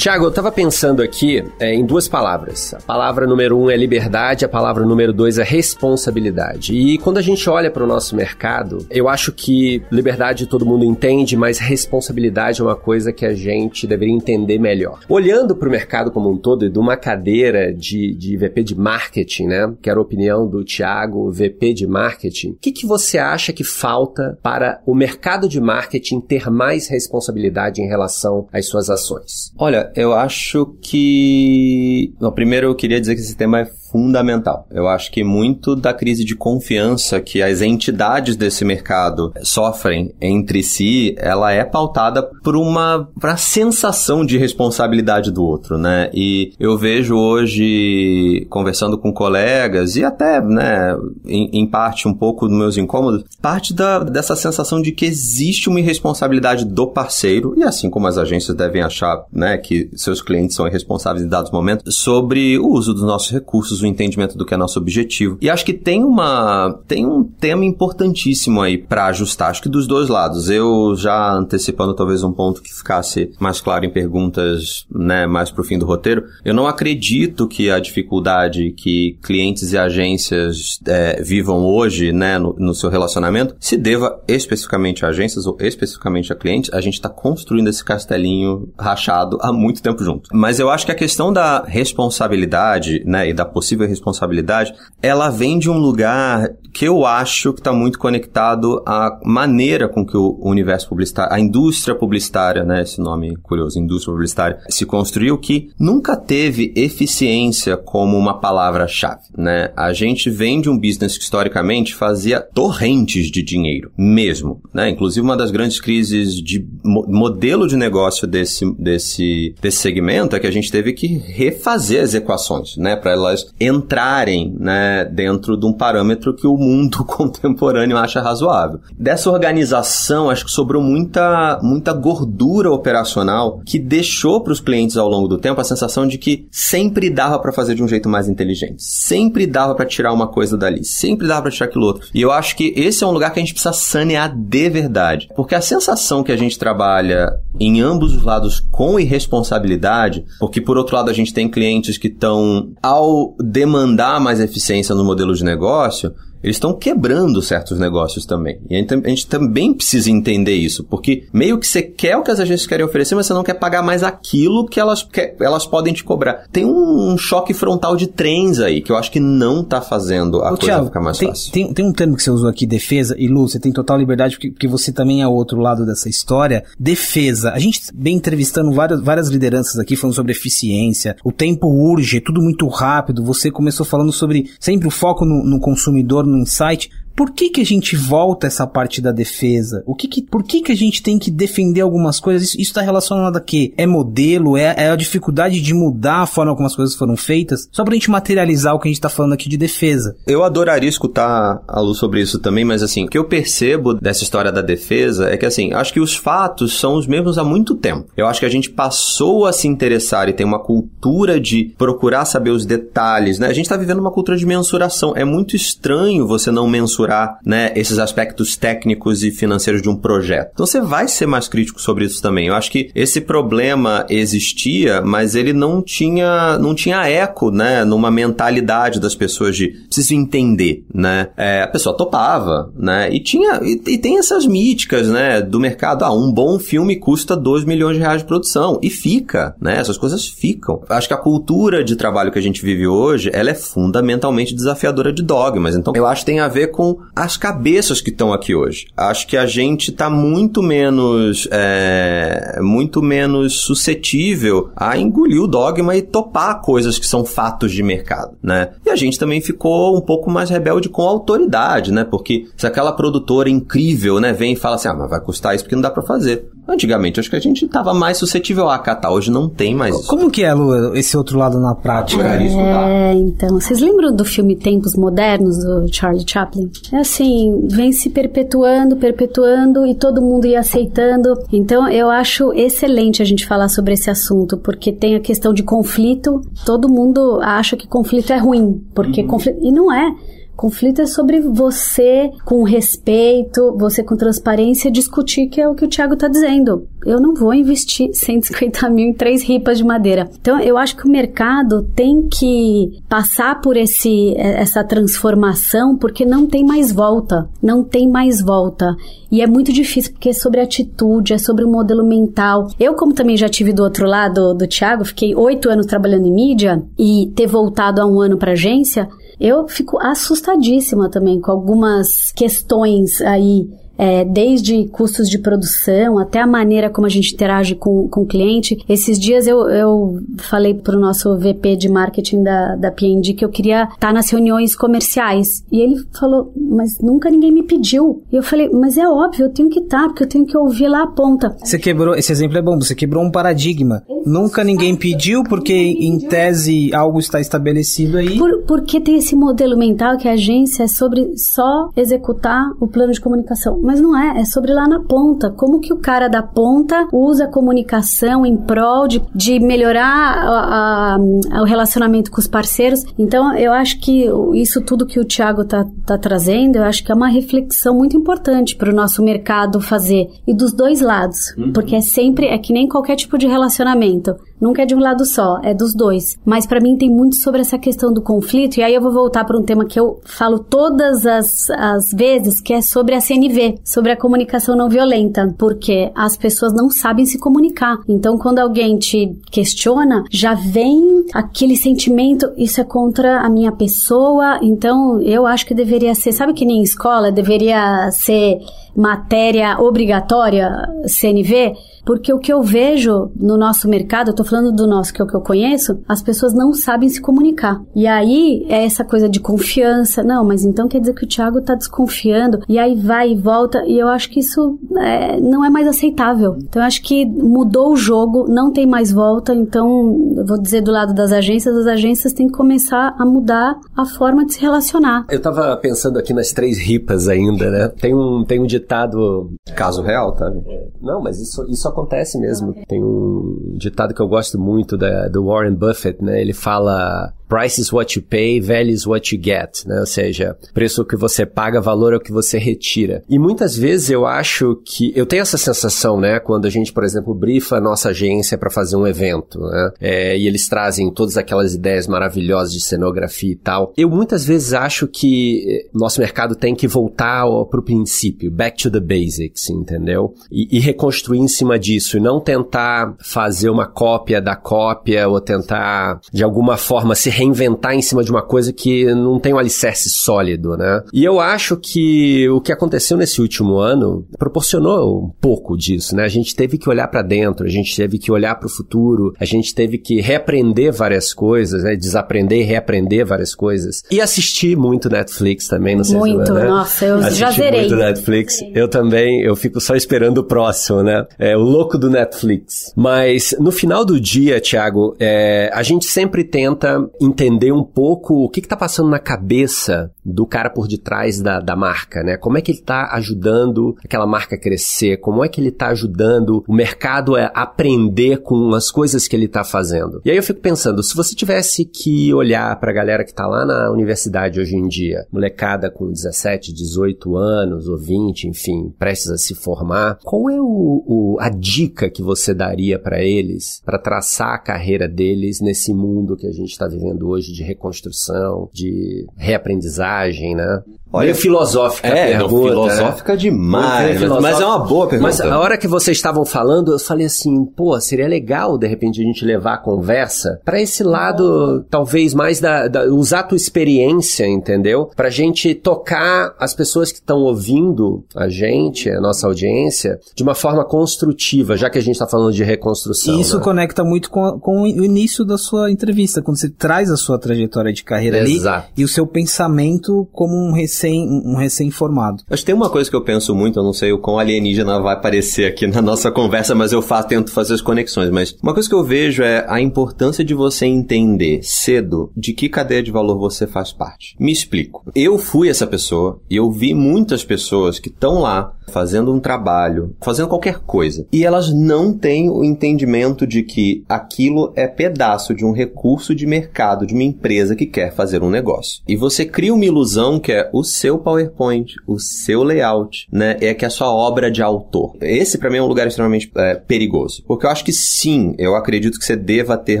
Tiago, eu estava pensando aqui é, em duas palavras. A palavra número um é liberdade, a palavra número dois é responsabilidade. E quando a gente olha para o nosso mercado, eu acho que liberdade todo mundo entende, mas responsabilidade é uma coisa que a gente deveria entender melhor. Olhando para o mercado como um todo e de uma cadeira de, de VP de marketing, né? Quero a opinião do Tiago, VP de marketing. O que, que você acha que falta para o mercado de marketing ter mais responsabilidade em relação às suas ações? Olha, eu acho que. Não, primeiro eu queria dizer que esse tema é fundamental. Eu acho que muito da crise de confiança que as entidades desse mercado sofrem entre si, ela é pautada por uma pra sensação de responsabilidade do outro, né? E eu vejo hoje, conversando com colegas e até, né, em, em parte um pouco dos meus incômodos, parte da, dessa sensação de que existe uma irresponsabilidade do parceiro, e assim como as agências devem achar, né, que seus clientes são irresponsáveis em dados momentos, sobre o uso dos nossos recursos, entendimento do que é nosso objetivo. E acho que tem uma tem um tema importantíssimo aí para ajustar, acho que dos dois lados. Eu já antecipando talvez um ponto que ficasse mais claro em perguntas, né, mais pro fim do roteiro, eu não acredito que a dificuldade que clientes e agências é, vivam hoje, né, no, no seu relacionamento, se deva especificamente a agências ou especificamente a clientes. A gente está construindo esse castelinho rachado há muito tempo junto. Mas eu acho que a questão da responsabilidade, né, e da possível possível responsabilidade, ela vem de um lugar que eu acho que está muito conectado à maneira com que o universo publicitário, a indústria publicitária, né, esse nome curioso, indústria publicitária, se construiu, que nunca teve eficiência como uma palavra-chave, né? A gente vem de um business que historicamente fazia torrentes de dinheiro, mesmo, né? Inclusive uma das grandes crises de modelo de negócio desse, desse, desse segmento é que a gente teve que refazer as equações, né, para elas entrarem né, dentro de um parâmetro que o mundo contemporâneo acha razoável. Dessa organização, acho que sobrou muita, muita gordura operacional que deixou para os clientes ao longo do tempo a sensação de que sempre dava para fazer de um jeito mais inteligente, sempre dava para tirar uma coisa dali, sempre dava para tirar aquilo outro. E eu acho que esse é um lugar que a gente precisa sanear de verdade, porque a sensação que a gente trabalha em ambos os lados com irresponsabilidade, porque por outro lado a gente tem clientes que estão ao demandar mais eficiência no modelo de negócio, eles estão quebrando certos negócios também. E a gente, também precisa entender isso, porque meio que você quer o que as agências querem oferecer, mas você não quer pagar mais aquilo que elas, que elas podem te cobrar. Tem um, um, choque frontal de trens aí, que eu acho que não está fazendo a Ô, coisa Thiago, ficar mais tem, fácil. Tem, tem, um termo que você usou aqui, defesa, e Lu, você tem total liberdade, porque, porque você também é o outro lado dessa história. Defesa. A gente vem entrevistando várias, várias lideranças aqui, falando sobre eficiência, o tempo urge, tudo muito rápido. Você começou falando sobre sempre o foco no, no consumidor, no insight por que, que a gente volta essa parte da defesa? O que, que por que, que a gente tem que defender algumas coisas? Isso está relacionado a quê? É modelo? É, é, a dificuldade de mudar a forma como as coisas foram feitas? Só pra gente materializar o que a gente tá falando aqui de defesa. Eu adoraria escutar a luz sobre isso também, mas assim, o que eu percebo dessa história da defesa é que assim, acho que os fatos são os mesmos há muito tempo. Eu acho que a gente passou a se interessar e tem uma cultura de procurar saber os detalhes, né? A gente tá vivendo uma cultura de mensuração. É muito estranho você não mensurar mensurar, né, esses aspectos técnicos e financeiros de um projeto. Então você vai ser mais crítico sobre isso também. Eu acho que esse problema existia, mas ele não tinha, não tinha eco, né, numa mentalidade das pessoas de preciso entender, né? É, a pessoa topava, né? E tinha e, e, tem essas míticas, né, do mercado. Ah, um bom filme custa 2 milhões de reais de produção e fica, né? Essas coisas ficam. Acho que a cultura de trabalho que a gente vive hoje, ela é fundamentalmente desafiadora de dogmas. Então, eu acho que tem a ver com as cabeças que estão aqui hoje. Acho que a gente está muito menos, é, muito menos suscetível a engolir o dogma e topar coisas que são fatos de mercado, né? E a gente também ficou um pouco mais rebelde com a autoridade, né? Porque se aquela produtora incrível, né, vem e fala assim, ah, mas vai custar isso porque não dá para fazer. Antigamente, acho que a gente estava mais suscetível a acatar. Hoje não tem mais isso. Como que é, Lu, esse outro lado na prática? É, então, vocês lembram do filme Tempos Modernos, do Charlie Chaplin? É assim, vem se perpetuando, perpetuando e todo mundo ia aceitando. Então, eu acho excelente a gente falar sobre esse assunto, porque tem a questão de conflito. Todo mundo acha que conflito é ruim, porque uhum. conflito... E não é. Conflito é sobre você, com respeito, você com transparência, discutir, que é o que o Thiago está dizendo. Eu não vou investir 150 mil em três ripas de madeira. Então, eu acho que o mercado tem que passar por esse, essa transformação, porque não tem mais volta. Não tem mais volta. E é muito difícil, porque é sobre atitude, é sobre o modelo mental. Eu, como também já tive do outro lado do Thiago, fiquei oito anos trabalhando em mídia e ter voltado há um ano para agência, eu fico assustadíssima também com algumas questões aí é, desde custos de produção até a maneira como a gente interage com, com o cliente. Esses dias eu, eu falei para o nosso VP de marketing da, da P&D que eu queria estar tá nas reuniões comerciais. E ele falou, mas nunca ninguém me pediu. E eu falei, mas é óbvio, eu tenho que estar, tá, porque eu tenho que ouvir lá a ponta. Você quebrou, esse exemplo é bom, você quebrou um paradigma. Nunca ninguém pediu, porque em tese algo está estabelecido aí. Por, porque tem esse modelo mental que a agência é sobre só executar o plano de comunicação mas não é, é sobre lá na ponta. Como que o cara da ponta usa a comunicação em prol de, de melhorar a, a, o relacionamento com os parceiros. Então, eu acho que isso tudo que o Thiago tá, tá trazendo, eu acho que é uma reflexão muito importante para o nosso mercado fazer. E dos dois lados. Uhum. Porque é sempre, é que nem qualquer tipo de relacionamento. Nunca é de um lado só, é dos dois. Mas para mim tem muito sobre essa questão do conflito, e aí eu vou voltar para um tema que eu falo todas as, as vezes, que é sobre a CNV, sobre a comunicação não violenta, porque as pessoas não sabem se comunicar. Então, quando alguém te questiona, já vem aquele sentimento, isso é contra a minha pessoa, então eu acho que deveria ser, sabe que nem escola, deveria ser matéria obrigatória CNV? Porque o que eu vejo no nosso mercado, eu tô falando do nosso, que é o que eu conheço, as pessoas não sabem se comunicar. E aí é essa coisa de confiança. Não, mas então quer dizer que o Thiago tá desconfiando. E aí vai e volta. E eu acho que isso é, não é mais aceitável. Então eu acho que mudou o jogo, não tem mais volta. Então, eu vou dizer do lado das agências, as agências têm que começar a mudar a forma de se relacionar. Eu tava pensando aqui nas três ripas ainda, né? Tem um, tem um ditado. Caso real, tá? Não, mas isso, isso acontece mesmo. Tem um ditado que eu gosto muito da, do Warren Buffett, né? Ele fala Price is what you pay, value is what you get, né? Ou seja, preço que você paga, valor é o que você retira. E muitas vezes eu acho que eu tenho essa sensação, né? Quando a gente, por exemplo, brifa a nossa agência para fazer um evento, né? É, e eles trazem todas aquelas ideias maravilhosas de cenografia e tal. Eu muitas vezes acho que eh, nosso mercado tem que voltar para o princípio, back to the basics, entendeu? E, e reconstruir em cima disso e não tentar fazer uma cópia da cópia ou tentar de alguma forma se reinventar em cima de uma coisa que não tem um alicerce sólido, né? E eu acho que o que aconteceu nesse último ano proporcionou um pouco disso, né? A gente teve que olhar para dentro, a gente teve que olhar para o futuro, a gente teve que reaprender várias coisas, né? Desaprender e reaprender várias coisas. E assistir muito Netflix também, não sei Muito, né? nossa, eu Assisti já zerei. muito Netflix. Eu também, eu fico só esperando o próximo, né? É o louco do Netflix. Mas no final do dia, Thiago, é, a gente sempre tenta entender um pouco o que está passando na cabeça do cara por detrás da, da marca, né? Como é que ele está ajudando aquela marca a crescer? Como é que ele está ajudando o mercado a aprender com as coisas que ele está fazendo? E aí eu fico pensando, se você tivesse que olhar para a galera que está lá na universidade hoje em dia, molecada com 17, 18 anos ou 20, enfim, prestes a se formar, qual é o, o a dica que você daria para eles para traçar a carreira deles nesse mundo que a gente está vivendo hoje de reconstrução, de reaprendizagem, né? Olha, Meio filosófica é, a pergunta. filosófica né? demais, mas, mas, é uma boa pergunta. Mas a hora que vocês estavam falando, eu falei assim, pô, seria legal de repente a gente levar a conversa para esse lado, talvez mais da, da, usar a tua experiência, entendeu? Pra gente tocar as pessoas que estão ouvindo a gente, a nossa audiência, de uma forma construtiva, já que a gente tá falando de reconstrução. E isso né? conecta muito com, com o início da sua entrevista, quando você traz a sua trajetória de carreira Exato. ali e o seu pensamento como um recém um recém-formado. Mas tem uma coisa que eu penso muito, eu não sei o quão alienígena vai aparecer aqui na nossa conversa, mas eu faço, tento fazer as conexões. Mas uma coisa que eu vejo é a importância de você entender cedo de que cadeia de valor você faz parte. Me explico. Eu fui essa pessoa e eu vi muitas pessoas que estão lá fazendo um trabalho, fazendo qualquer coisa, e elas não têm o entendimento de que aquilo é pedaço de um recurso de mercado de uma empresa que quer fazer um negócio. E você cria uma ilusão que é o seu PowerPoint, o seu layout, né? É que é a sua obra de autor. Esse para mim é um lugar extremamente é, perigoso, porque eu acho que sim, eu acredito que você deva ter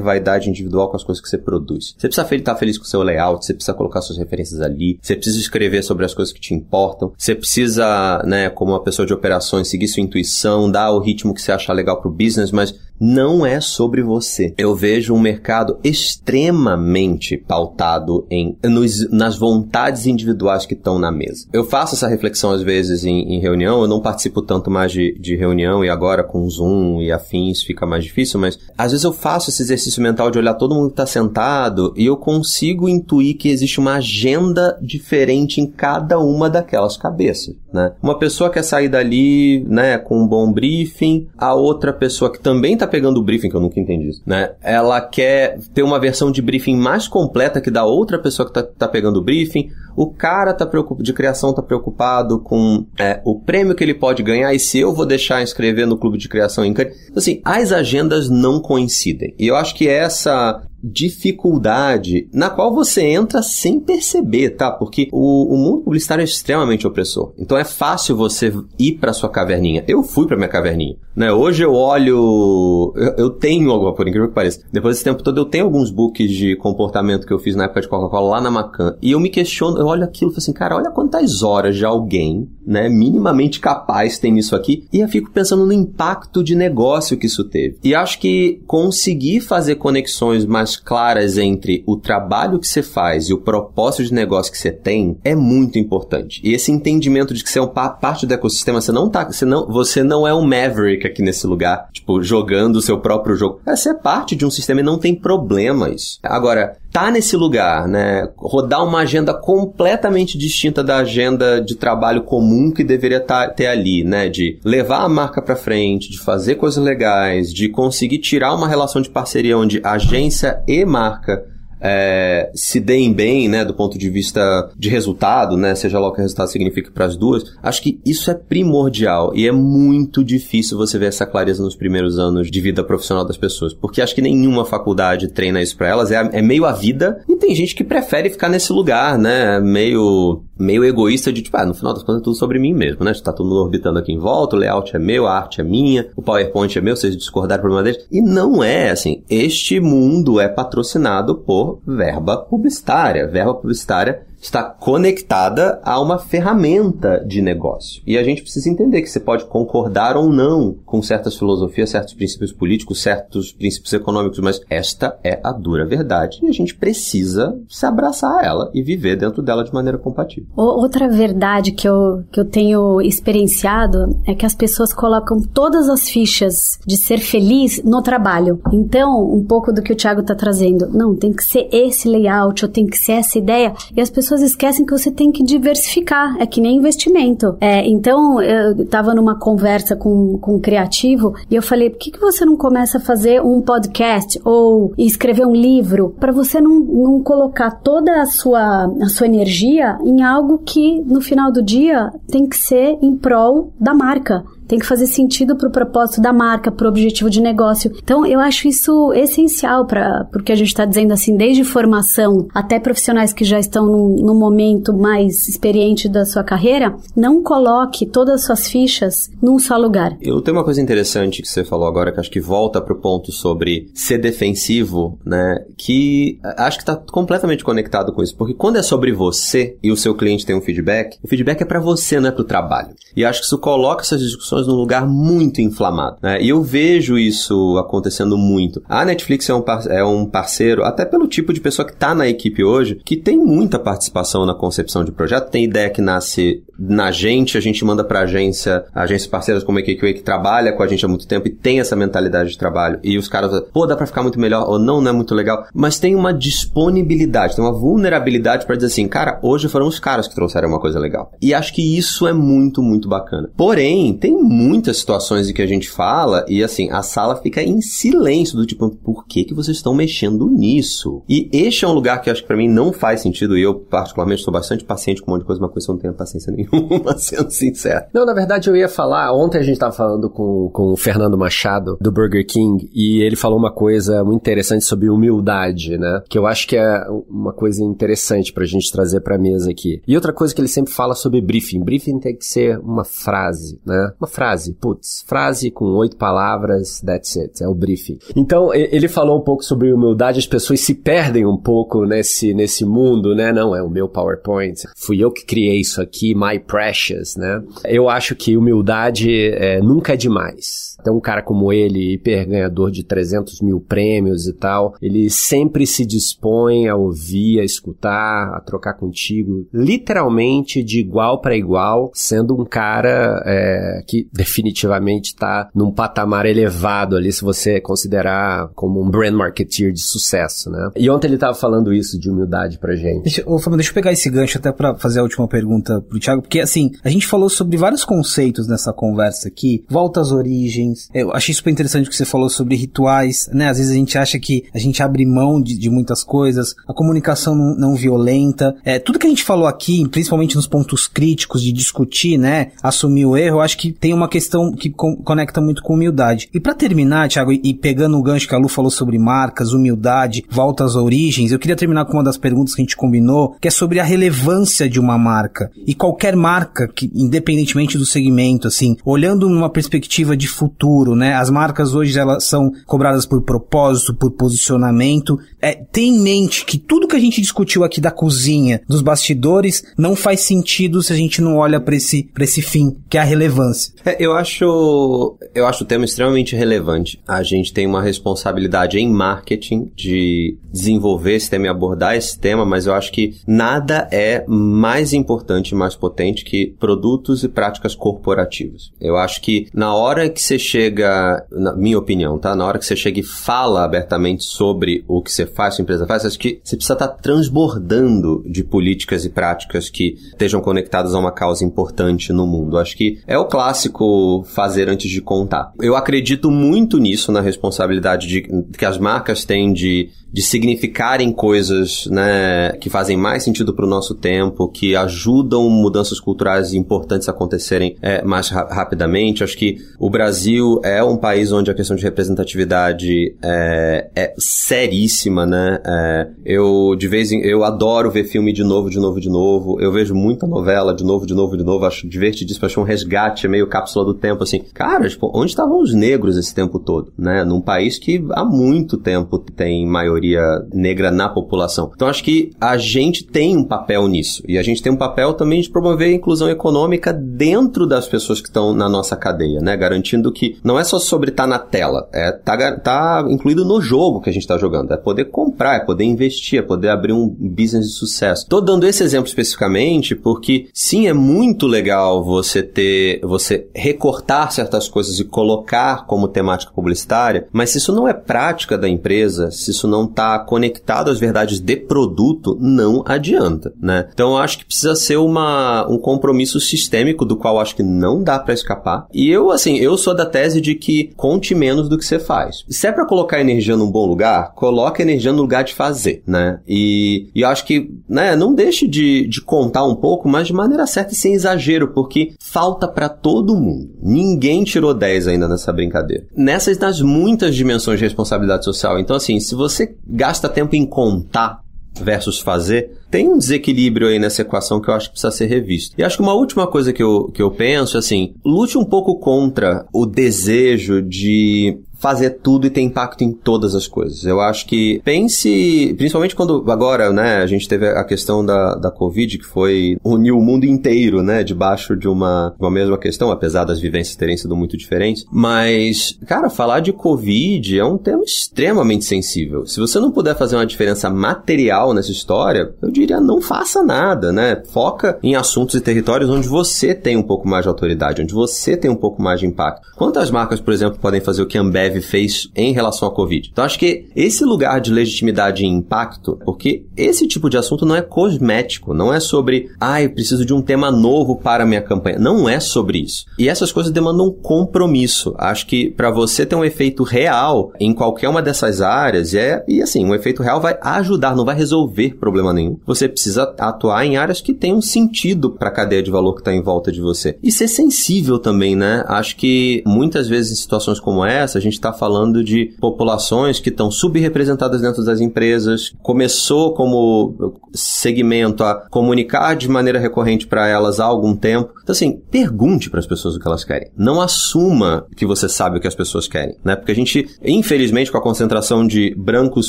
vaidade individual com as coisas que você produz. Você precisa estar feliz com o seu layout, você precisa colocar suas referências ali, você precisa escrever sobre as coisas que te importam, você precisa, né, como uma pessoa de operações, seguir sua intuição, dar o ritmo que você achar legal pro business, mas não é sobre você. Eu vejo um mercado extremamente pautado em nos, nas vontades individuais que estão na mesa. Eu faço essa reflexão às vezes em, em reunião, eu não participo tanto mais de, de, reunião e agora com Zoom e afins fica mais difícil, mas às vezes eu faço esse exercício mental de olhar todo mundo que está sentado e eu consigo intuir que existe uma agenda diferente em cada uma daquelas cabeças, né? Uma pessoa quer sair dali, né, com um bom briefing, a outra pessoa que também está pegando o briefing, que eu nunca entendi isso, né? Ela quer ter uma versão de briefing mais completa que da outra pessoa que tá, tá pegando o briefing. O cara tá de criação tá preocupado com é, o prêmio que ele pode ganhar e se eu vou deixar inscrever no clube de criação em Assim, as agendas não coincidem. E eu acho que essa dificuldade na qual você entra sem perceber, tá? Porque o, o mundo publicitário é extremamente opressor. Então é fácil você ir para sua caverninha. Eu fui para minha caverninha, né? Hoje eu olho, eu, eu tenho alguma, por incrível que pareça. Depois desse tempo todo eu tenho alguns books de comportamento que eu fiz na época de Coca-Cola lá na Macan e eu me questiono, eu olho aquilo e falo assim, cara, olha quantas horas de alguém, né, minimamente capaz tem isso aqui e eu fico pensando no impacto de negócio que isso teve. E acho que conseguir fazer conexões mais claras entre o trabalho que você faz e o propósito de negócio que você tem é muito importante. E esse entendimento de que você é um parte do ecossistema, você não tá, você não, você não é um maverick aqui nesse lugar, tipo, jogando o seu próprio jogo. Você é parte de um sistema e não tem problemas. Agora, tá nesse lugar, né? Rodar uma agenda completamente distinta da agenda de trabalho comum que deveria tá, ter ali, né? De levar a marca para frente, de fazer coisas legais, de conseguir tirar uma relação de parceria onde agência e marca é, se deem bem, né, do ponto de vista de resultado, né, seja lá o que o resultado signifique para as duas, acho que isso é primordial e é muito difícil você ver essa clareza nos primeiros anos de vida profissional das pessoas, porque acho que nenhuma faculdade treina isso para elas, é, é, meio a vida e tem gente que prefere ficar nesse lugar, né, meio meio egoísta de tipo, ah, no final das contas é tudo sobre mim mesmo, né, está todo mundo orbitando aqui em volta, o layout é meu, a arte é minha, o PowerPoint é meu, vocês discordaram problema deles, e não é assim, este mundo é patrocinado por verba publicitária. Verba publicitária está conectada a uma ferramenta de negócio. E a gente precisa entender que você pode concordar ou não com certas filosofias, certos princípios políticos, certos princípios econômicos, mas esta é a dura verdade e a gente precisa se abraçar a ela e viver dentro dela de maneira compatível. Outra verdade que eu, que eu tenho experienciado é que as pessoas colocam todas as fichas de ser feliz no trabalho. Então, um pouco do que o Thiago está trazendo, não, tem que ser esse layout ou tem que ser essa ideia, e as pessoas pessoas esquecem que você tem que diversificar, é que nem investimento. É, então, eu estava numa conversa com, com um criativo e eu falei, por que, que você não começa a fazer um podcast ou escrever um livro para você não, não colocar toda a sua, a sua energia em algo que no final do dia tem que ser em prol da marca tem que fazer sentido para o propósito da marca, para o objetivo de negócio. Então, eu acho isso essencial para porque a gente está dizendo assim, desde formação até profissionais que já estão num, num, momento mais experiente da sua carreira, não coloque todas as suas fichas num só lugar. Eu tenho uma coisa interessante que você falou agora, que acho que volta para o ponto sobre ser defensivo, né? Que acho que está completamente conectado com isso, porque quando é sobre você e o seu cliente tem um feedback, o feedback é para você, não é para o trabalho. E acho que isso coloca essas discussões pessoas num lugar muito inflamado. Né? E eu vejo isso acontecendo muito. A Netflix é um, é um parceiro, até pelo tipo de pessoa que está na equipe hoje, que tem muita participação na concepção de projeto, tem ideia que nasce na gente, a gente manda para agência, agências parceiras como a KQA que trabalha com a gente há muito tempo e tem essa mentalidade de trabalho. E os caras, pô, dá para ficar muito melhor ou não, não é muito legal. Mas tem uma disponibilidade, tem uma vulnerabilidade para dizer assim, cara, hoje foram os caras que trouxeram uma coisa legal. E acho que isso é muito, muito bacana. Porém, tem muitas situações em que a gente fala e assim, a sala fica em silêncio, do tipo, por que que vocês estão mexendo nisso? E este é um lugar que acho que pra mim não faz sentido e eu particularmente sou bastante paciente com um monte de coisa, uma coisa eu não tenho paciência nenhuma, sendo sincero. Não, na verdade eu ia falar, ontem a gente tava falando com, com o Fernando Machado, do Burger King, e ele falou uma coisa muito interessante sobre humildade, né? Que eu acho que é uma coisa interessante pra gente trazer pra mesa aqui. E outra coisa que ele sempre fala sobre briefing. Briefing tem que ser uma frase, né? Uma frase, putz, frase com oito palavras, that's it, é o briefing. Então, ele falou um pouco sobre humildade, as pessoas se perdem um pouco nesse, nesse mundo, né? Não, é o meu PowerPoint, fui eu que criei isso aqui, my precious, né? Eu acho que humildade é, nunca é demais. Até um cara como ele, hiper ganhador de 300 mil prêmios e tal, ele sempre se dispõe a ouvir, a escutar, a trocar contigo, literalmente de igual para igual, sendo um cara é, que definitivamente está num patamar elevado ali, se você considerar como um brand marketeer de sucesso, né? E ontem ele estava falando isso de humildade pra gente. Deixa, ô, Fábio, deixa eu pegar esse gancho até para fazer a última pergunta pro Thiago, porque assim, a gente falou sobre vários conceitos nessa conversa aqui, volta às origens, eu achei super interessante o que você falou sobre rituais, né? Às vezes a gente acha que a gente abre mão de, de muitas coisas, a comunicação não, não violenta, é, tudo que a gente falou aqui, principalmente nos pontos críticos de discutir, né? Assumir o erro, eu acho que tem uma questão que conecta muito com humildade. E para terminar, Thiago, e, e pegando o gancho que a Lu falou sobre marcas, humildade, volta às origens, eu queria terminar com uma das perguntas que a gente combinou, que é sobre a relevância de uma marca. E qualquer marca, que, independentemente do segmento, assim, olhando numa perspectiva de futuro, né? As marcas hoje elas são cobradas por propósito, por posicionamento. É, tem em mente que tudo que a gente discutiu aqui da cozinha, dos bastidores, não faz sentido se a gente não olha para esse, esse fim, que é a relevância. É, eu acho eu acho o tema extremamente relevante. A gente tem uma responsabilidade em marketing de desenvolver esse tema e abordar esse tema, mas eu acho que nada é mais importante e mais potente que produtos e práticas corporativas. Eu acho que na hora que você chega, na minha opinião, tá? Na hora que você chega e fala abertamente sobre o que você faz, sua empresa faz, acho que você precisa estar transbordando de políticas e práticas que estejam conectadas a uma causa importante no mundo. Acho que é o clássico fazer antes de contar. Eu acredito muito nisso, na responsabilidade de, que as marcas têm de de significarem coisas né, que fazem mais sentido para o nosso tempo, que ajudam mudanças culturais importantes acontecerem é, mais ra rapidamente. Acho que o Brasil é um país onde a questão de representatividade é, é seríssima, né? É, eu de vez em eu adoro ver filme de novo, de novo, de novo. Eu vejo muita novela de novo, de novo, de novo. Acho divertidíssimo, acho um resgate meio cápsula do tempo, assim. Cara, tipo, onde estavam os negros esse tempo todo, né? Num país que há muito tempo tem maioria negra na população. Então acho que a gente tem um papel nisso. E a gente tem um papel também de promover promover a inclusão econômica dentro das pessoas que estão na nossa cadeia, né? Garantindo que não é só sobre estar tá na tela, é tá, tá incluído no jogo que a gente está jogando, é poder comprar, é poder investir, é poder abrir um business de sucesso. Tô dando esse exemplo especificamente porque sim, é muito legal você ter, você recortar certas coisas e colocar como temática publicitária, mas se isso não é prática da empresa, se isso não está conectado às verdades de produto, não adianta, né? Então acho que precisa ser uma, um compromisso sistêmico do qual acho que não dá para escapar. E eu, assim, eu sou da tese de que conte menos do que você faz. Se é para colocar energia num bom lugar, coloque energia no lugar de fazer, né? E, e eu acho que, né, não deixe de, de contar um pouco, mas de maneira certa e sem exagero, porque falta para todo mundo. Ninguém tirou 10 ainda nessa brincadeira. Nessas das muitas dimensões de responsabilidade social. Então, assim, se você gasta tempo em contar versus fazer, tem um desequilíbrio aí nessa equação que eu acho que precisa ser revisto. E acho que uma última coisa que eu, que eu penso, assim, lute um pouco contra o desejo de fazer tudo e ter impacto em todas as coisas. Eu acho que pense, principalmente quando agora, né, a gente teve a questão da, da Covid, que foi unir o mundo inteiro, né, debaixo de uma, uma mesma questão, apesar das vivências terem sido muito diferentes. Mas, cara, falar de Covid é um tema extremamente sensível. Se você não puder fazer uma diferença material nessa história, eu diria não faça nada, né? Foca em assuntos e territórios onde você tem um pouco mais de autoridade, onde você tem um pouco mais de impacto. Quantas marcas, por exemplo, podem fazer o que a Ambev fez em relação à Covid. Então acho que esse lugar de legitimidade e impacto, porque esse tipo de assunto não é cosmético, não é sobre, ah, eu preciso de um tema novo para a minha campanha. Não é sobre isso. E essas coisas demandam compromisso. Acho que para você ter um efeito real em qualquer uma dessas áreas, é, e assim, um efeito real vai ajudar, não vai resolver problema nenhum. Você precisa atuar em áreas que tenham sentido para a cadeia de valor que está em volta de você. E ser sensível também, né? Acho que muitas vezes em situações como essa, a gente está falando de populações que estão subrepresentadas dentro das empresas. Começou como segmento a comunicar de maneira recorrente para elas há algum tempo. Então, assim, pergunte para as pessoas o que elas querem. Não assuma que você sabe o que as pessoas querem, né? Porque a gente, infelizmente, com a concentração de brancos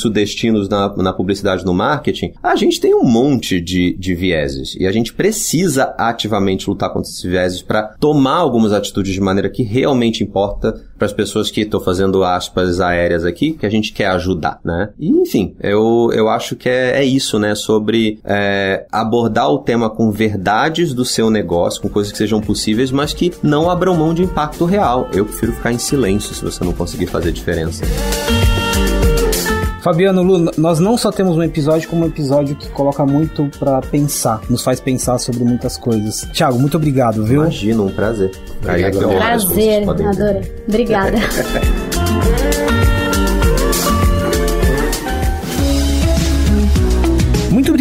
sudestinos na, na publicidade no marketing, a gente tem um monte de, de vieses. E a gente precisa ativamente lutar contra esses vieses para tomar algumas atitudes de maneira que realmente importa para as pessoas que estão fazendo aspas aéreas aqui, que a gente quer ajudar, né? E, enfim, eu, eu acho que é, é isso, né? Sobre é, abordar o tema com verdades do seu negócio, com coisas que sejam possíveis, mas que não abram mão de impacto real. Eu prefiro ficar em silêncio se você não conseguir fazer diferença. Fabiano, Lu, nós não só temos um episódio, como um episódio que coloca muito para pensar, nos faz pensar sobre muitas coisas. Tiago, muito obrigado, viu? Imagina, um prazer. prazer, adorei. Obrigada.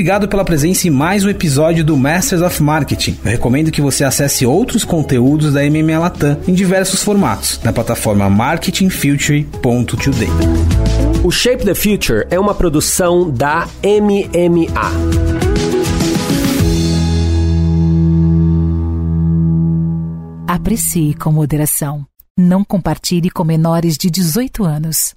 obrigado pela presença em mais um episódio do Masters of Marketing. Eu recomendo que você acesse outros conteúdos da MMA Latam em diversos formatos na plataforma marketingfuture.today. O Shape the Future é uma produção da MMA. Aprecie com moderação. Não compartilhe com menores de 18 anos.